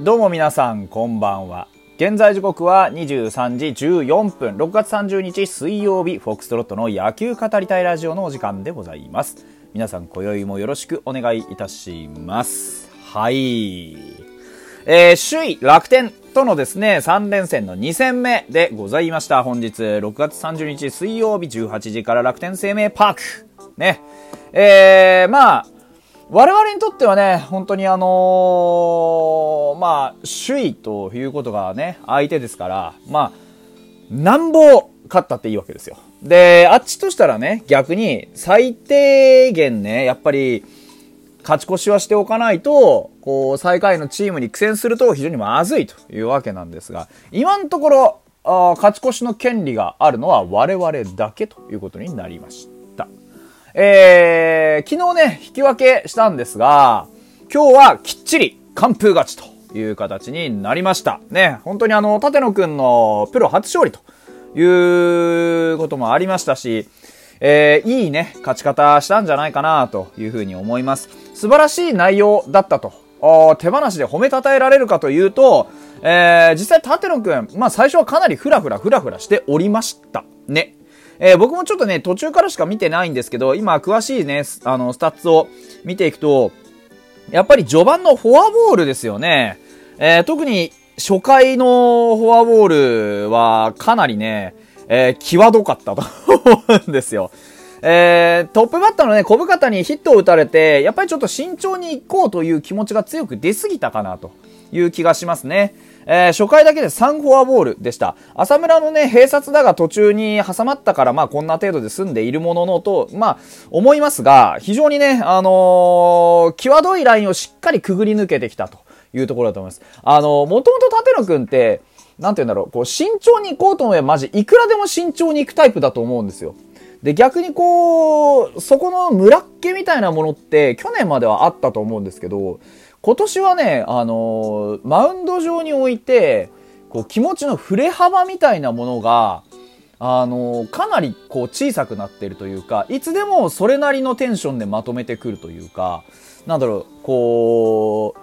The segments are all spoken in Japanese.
どうも皆さん、こんばんは。現在時刻は23時14分、6月30日水曜日、フォックストロットの野球語りたいラジオのお時間でございます。皆さん、今宵もよろしくお願いいたします。はい。えー、首位楽天とのですね、3連戦の2戦目でございました。本日、6月30日水曜日18時から楽天生命パーク。ね。えー、まあ、我々にとってはね、本当にあのーまあ、首位ということがね、相手ですから、まあ、なんぼ勝ったっていいわけですよ。で、あっちとしたらね、逆に最低限ね、やっぱり、勝ち越しはしておかないと、こう、最下位のチームに苦戦すると非常にまずいというわけなんですが、今のところ、あ勝ち越しの権利があるのは我々だけということになりました。えー、昨日ね、引き分けしたんですが、今日はきっちり完封勝ちという形になりました。ね、本当にあの、立野くんのプロ初勝利ということもありましたし、えー、いいね、勝ち方したんじゃないかなというふうに思います。素晴らしい内容だったと。手放しで褒めたたえられるかというと、えー、実際立野くん、まあ最初はかなりフラフラフラフラしておりました。ね。えー僕もちょっとね、途中からしか見てないんですけど、今、詳しいね、あの、スタッツを見ていくと、やっぱり序盤のフォアボールですよね。えー特に初回のフォアボールはかなりね、えー際どかったと思うんですよ。えートップバッターのね、小深田にヒットを打たれて、やっぱりちょっと慎重に行こうという気持ちが強く出すぎたかなという気がしますね。えー初回だけで3フォアボールでした。浅村のね、併殺打が途中に挟まったから、まあこんな程度で済んでいるもののと、まあ思いますが、非常にね、あのー際どいラインをしっかりくぐり抜けてきたというところだと思います。あのー、もともと立野くんって、なんて言うんだろう、こう慎重に行こうと思えばマジいくらでも慎重に行くタイプだと思うんですよ。で、逆にこう、そこの村っ気みたいなものって去年まではあったと思うんですけど、今年はね、あのーマウンド上に置いて、こう気持ちの振れ幅みたいなものが、あのーかなりこう小さくなってるというか、いつでもそれなりのテンションでまとめてくるというか、なんだろう、こう、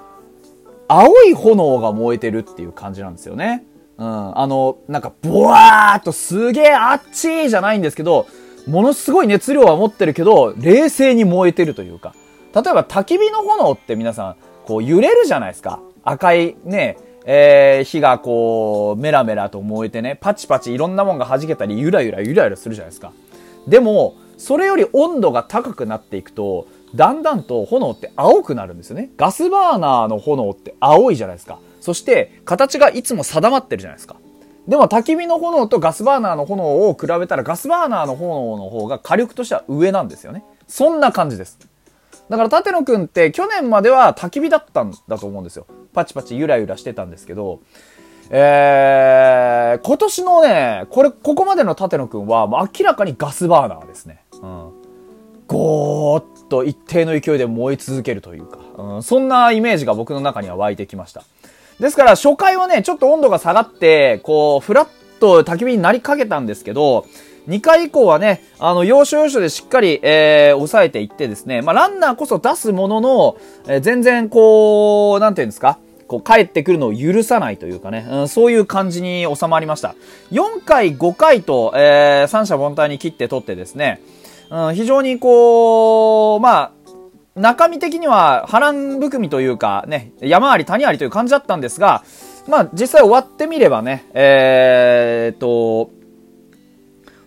青い炎が燃えてるっていう感じなんですよね。うん。あの、なんか、ボワーっとすげえあっちーじゃないんですけど、ものすごい熱量は持ってるけど、冷静に燃えてるというか。例えば焚き火の炎って皆さん、こう揺れるじゃないですか。赤いね、えー、火がこう、メラメラと燃えてね、パチパチいろんなもんが弾けたり、ゆらゆらゆらゆらするじゃないですか。でも、それより温度が高くなっていくと、だんだんと炎って青くなるんですよね。ガスバーナーの炎って青いじゃないですか。そして、形がいつも定まってるじゃないですか。でも焚き火の炎とガスバーナーの炎を比べたらガスバーナーの炎の方が火力としては上なんですよね。そんな感じです。だから立野くんって去年までは焚き火だったんだと思うんですよ。パチパチゆらゆらしてたんですけど、えー、今年のね、これ、ここまでの立野くんはもう明らかにガスバーナーですね。うん。ゴーッと一定の勢いで燃え続けるというか、うん、そんなイメージが僕の中には湧いてきました。ですから初回はね、ちょっと温度が下がって、こう、フラッと焚き火になりかけたんですけど、2回以降はね、あの、要所要所でしっかり、えー、抑えていってですね、まあ、ランナーこそ出すものの、えー全然こう、なんていうんですか、こう、帰ってくるのを許さないというかね、うん、そういう感じに収まりました。4回、5回と、えー、三者凡退に切って取ってですね、うん、非常にこう、まあ、中身的には波乱含みというかね、山あり谷ありという感じだったんですが、まあ実際終わってみればね、えーっと、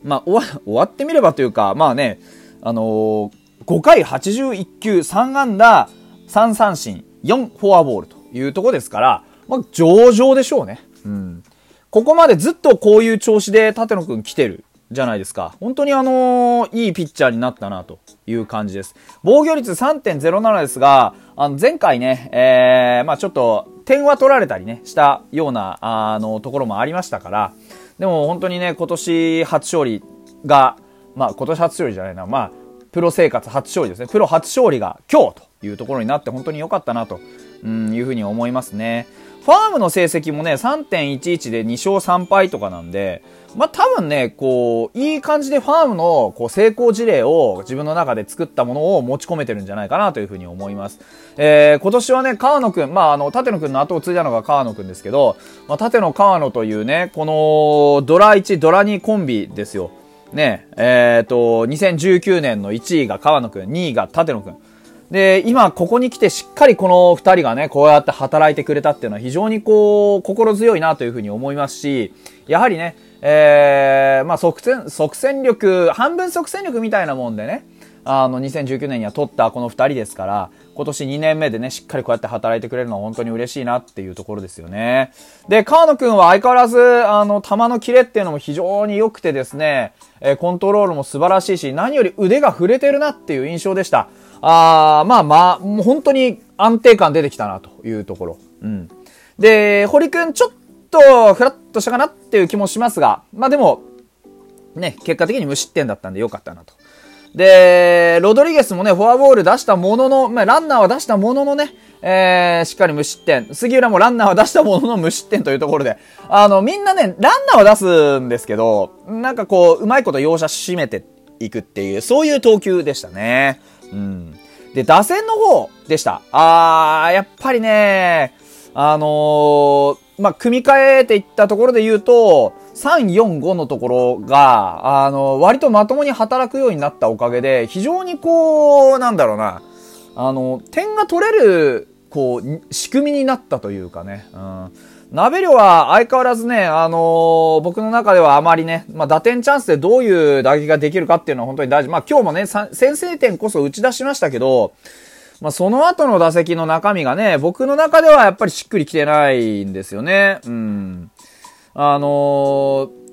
まあ終わ 終わってみればというか、まあね、あのー5回81球、3安打、3三振、4フォアボールというとこですから、まあ上々でしょうね。うん。ここまでずっとこういう調子で立野くん来てるじゃないですか。本当にあのーいいピッチャーになったなという感じです。防御率3.07ですが、あの前回ね、えー、まあちょっと点は取られたりね、したような、あの、ところもありましたから、でも本当にね、今年初勝利が、まあ今年初勝利じゃないな、まあ、プロ生活初勝利ですね。プロ初勝利が今日というところになって本当に良かったなと、うん、いうふうに思いますね。ファームの成績もね、3.11で2勝3敗とかなんで、まあ、多分ね、こう、いい感じでファームのこう成功事例を自分の中で作ったものを持ち込めてるんじゃないかなというふうに思います。えー、今年はね、川野くん、まあ、あの、立野くんの後を継いだのが川野くんですけど、まあ、立野川野というね、この、ドラ1、ドラ2コンビですよ。ね、えっ、ー、と、2019年の1位が川野くん、2位が立野くん。で、今ここに来てしっかりこの2人がね、こうやって働いてくれたっていうのは非常にこう、心強いなというふうに思いますし、やはりね、えー、まあ、即戦、即戦力、半分即戦力みたいなもんでね、あの、2019年には取ったこの二人ですから、今年2年目でね、しっかりこうやって働いてくれるのは本当に嬉しいなっていうところですよね。で、川野くんは相変わらず、あの、球のキレっていうのも非常に良くてですね、え、コントロールも素晴らしいし、何より腕が触れてるなっていう印象でした。あー、まあまあ、もう本当に安定感出てきたなというところ。うん。で、堀くんちょっとフラッとしたかなっていう気もしますが、まあでも、ね、結果的に無失点だったんでよかったなと。で、ロドリゲスもね、フォアボール出したものの、まあ、ランナーは出したもののね、えー、しっかり無失点。杉浦もランナーは出したものの無失点というところで、あの、みんなね、ランナーは出すんですけど、なんかこう、うまいこと容赦締めていくっていう、そういう投球でしたね。うん。で、打線の方でした。あー、やっぱりね、あのー、まあ、組み替えていったところで言うと、3、4、5のところが、あの、割とまともに働くようになったおかげで、非常にこう、なんだろうな、あの、点が取れる、こう、仕組みになったというかね、うん。鍋量は相変わらずね、あの、僕の中ではあまりね、まあ、打点チャンスでどういう打撃ができるかっていうのは本当に大事。まあ、今日もね、先制点こそ打ち出しましたけど、まあ、その後の打席の中身がね、僕の中ではやっぱりしっくりきてないんですよね。うん。あの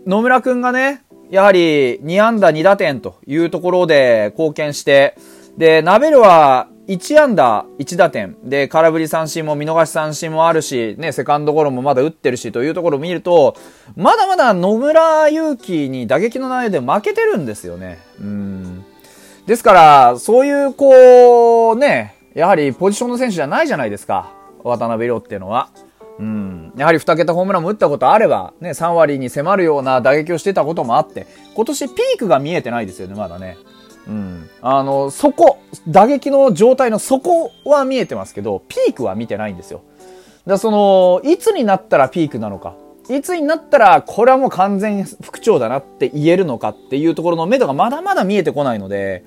ー、野村くんがね、やはり2安打2打点というところで貢献して、で、ナベルは1安打1打点で空振り三振も見逃し三振もあるし、ね、セカンドゴロもまだ打ってるしというところを見ると、まだまだ野村祐希に打撃の内容で負けてるんですよね。うん。ですから、そういうこう、ね、やはりポジションの選手じゃないじゃないですか。渡辺亮っていうのは。うん。やはり2桁ホームランも打ったことあれば、ね、3割に迫るような打撃をしてたこともあって、今年ピークが見えてないですよね、まだね。うん。あの、そこ、打撃の状態の底は見えてますけど、ピークは見てないんですよ。だその、いつになったらピークなのか。いつになったら、これはもう完全復調だなって言えるのかっていうところの目処がまだまだ見えてこないので、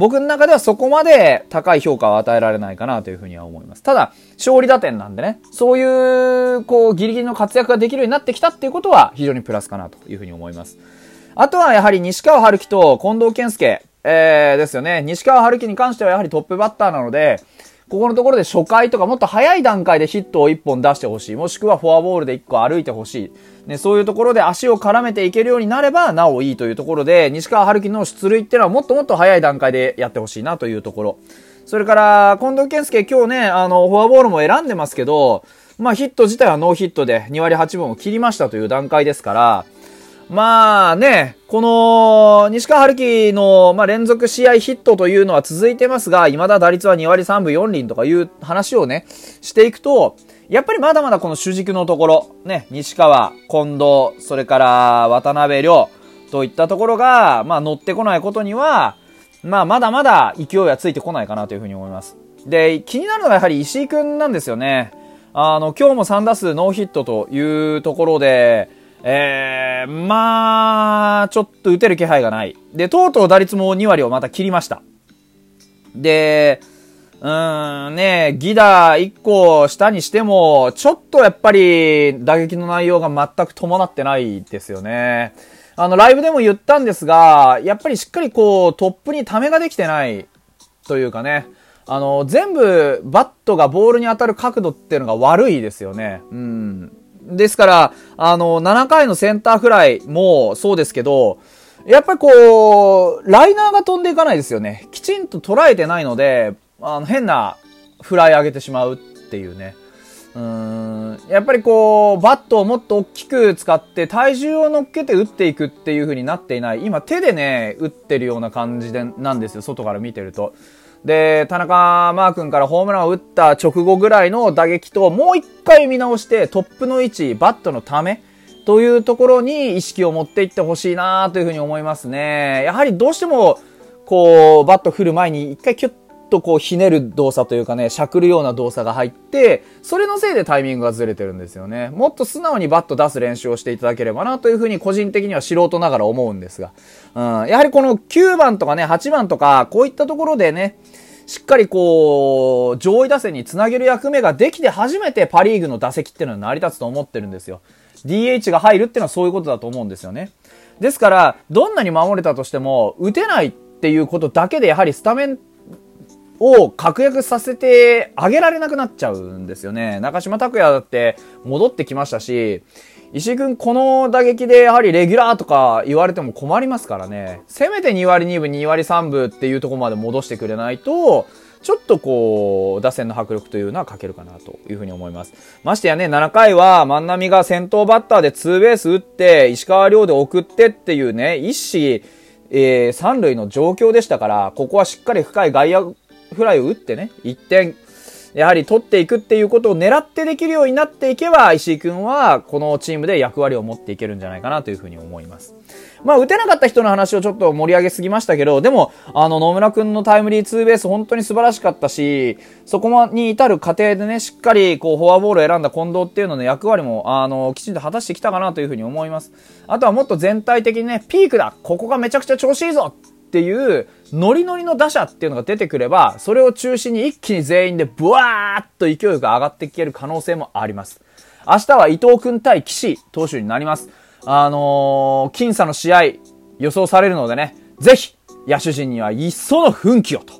僕の中ではそこまで高い評価を与えられないかなというふうには思います。ただ、勝利打点なんでね、そういう、こう、ギリギリの活躍ができるようになってきたっていうことは非常にプラスかなというふうに思います。あとはやはり西川春樹と近藤健介、えー、ですよね。西川春樹に関してはやはりトップバッターなので、ここのところで初回とかもっと早い段階でヒットを1本出してほしい。もしくはフォアボールで1個歩いてほしい。ね、そういうところで足を絡めていけるようになればなおいいというところで、西川春樹の出塁っていうのはもっともっと早い段階でやってほしいなというところ。それから、近藤健介今日ね、あの、フォアボールも選んでますけど、まあヒット自体はノーヒットで2割8分を切りましたという段階ですから、まあね、この、西川春樹の、まあ、連続試合ヒットというのは続いてますが、未だ打率は2割3分4厘とかいう話をね、していくと、やっぱりまだまだこの主軸のところ、ね、西川、近藤、それから渡辺亮といったところが、まあ乗ってこないことには、まあまだまだ勢いはついてこないかなというふうに思います。で、気になるのがやはり石井くんなんですよね。あの、今日も3打数ノーヒットというところで、えー、まあ、ちょっと打てる気配がない。で、とうとう打率も2割をまた切りました。で、うーん、ね、ギダ1個下にしても、ちょっとやっぱり打撃の内容が全く伴ってないですよね。あの、ライブでも言ったんですが、やっぱりしっかりこう、トップにためができてないというかね、あの、全部バットがボールに当たる角度っていうのが悪いですよね。うん。ですから、あの、7回のセンターフライもそうですけど、やっぱりこう、ライナーが飛んでいかないですよね。きちんと捉えてないので、あの、変なフライ上げてしまうっていうね。うん、やっぱりこう、バットをもっと大きく使って体重を乗っけて打っていくっていう風になっていない。今手でね、打ってるような感じで、なんですよ、外から見てると。で、田中マー君からホームランを打った直後ぐらいの打撃と、もう一回見直してトップの位置、バットのため、というところに意識を持っていってほしいなというふうに思いますね。やはりどうしても、こう、バット振る前に一回キュッとこうひねる動作というかね、しゃくるような動作が入って、それのせいでタイミングがずれてるんですよね。もっと素直にバット出す練習をしていただければなというふうに個人的には素人ながら思うんですが。うん、やはりこの9番とかね、8番とか、こういったところでね、しっかりこう、上位打線につなげる役目ができて初めてパリーグの打席っていうのは成り立つと思ってるんですよ。DH が入るっていうのはそういうことだと思うんですよね。ですから、どんなに守れたとしても、打てないっていうことだけでやはりスタメンを確約させてあげられなくなっちゃうんですよね。中島拓也だって戻ってきましたし、石井君この打撃でやはりレギュラーとか言われても困りますからね。せめて2割2分、2割3分っていうとこまで戻してくれないと、ちょっとこう、打線の迫力というのは欠けるかなというふうに思います。ましてやね、7回は万波が先頭バッターでツーベース打って、石川遼で送ってっていうね、一死、えー、三塁の状況でしたから、ここはしっかり深い外野フライを打ってね、1点、やはり取っていくっていうことを狙ってできるようになっていけば、石井君はこのチームで役割を持っていけるんじゃないかなというふうに思います。まあ、打てなかった人の話をちょっと盛り上げすぎましたけど、でも、あの、野村君のタイムリーツーベース本当に素晴らしかったし、そこに至る過程でね、しっかりこう、フォアボールを選んだ近藤っていうのの役割も、あの、きちんと果たしてきたかなというふうに思います。あとはもっと全体的にね、ピークだここがめちゃくちゃ調子いいぞっていうノリノリの打者っていうのが出てくれば、それを中心に一気に全員でブワーッと勢いが上がっていける可能性もあります。明日は伊藤君対岸投手になります。あのー、僅差の試合予想されるのでね、ぜひ野手陣には一層の奮起をと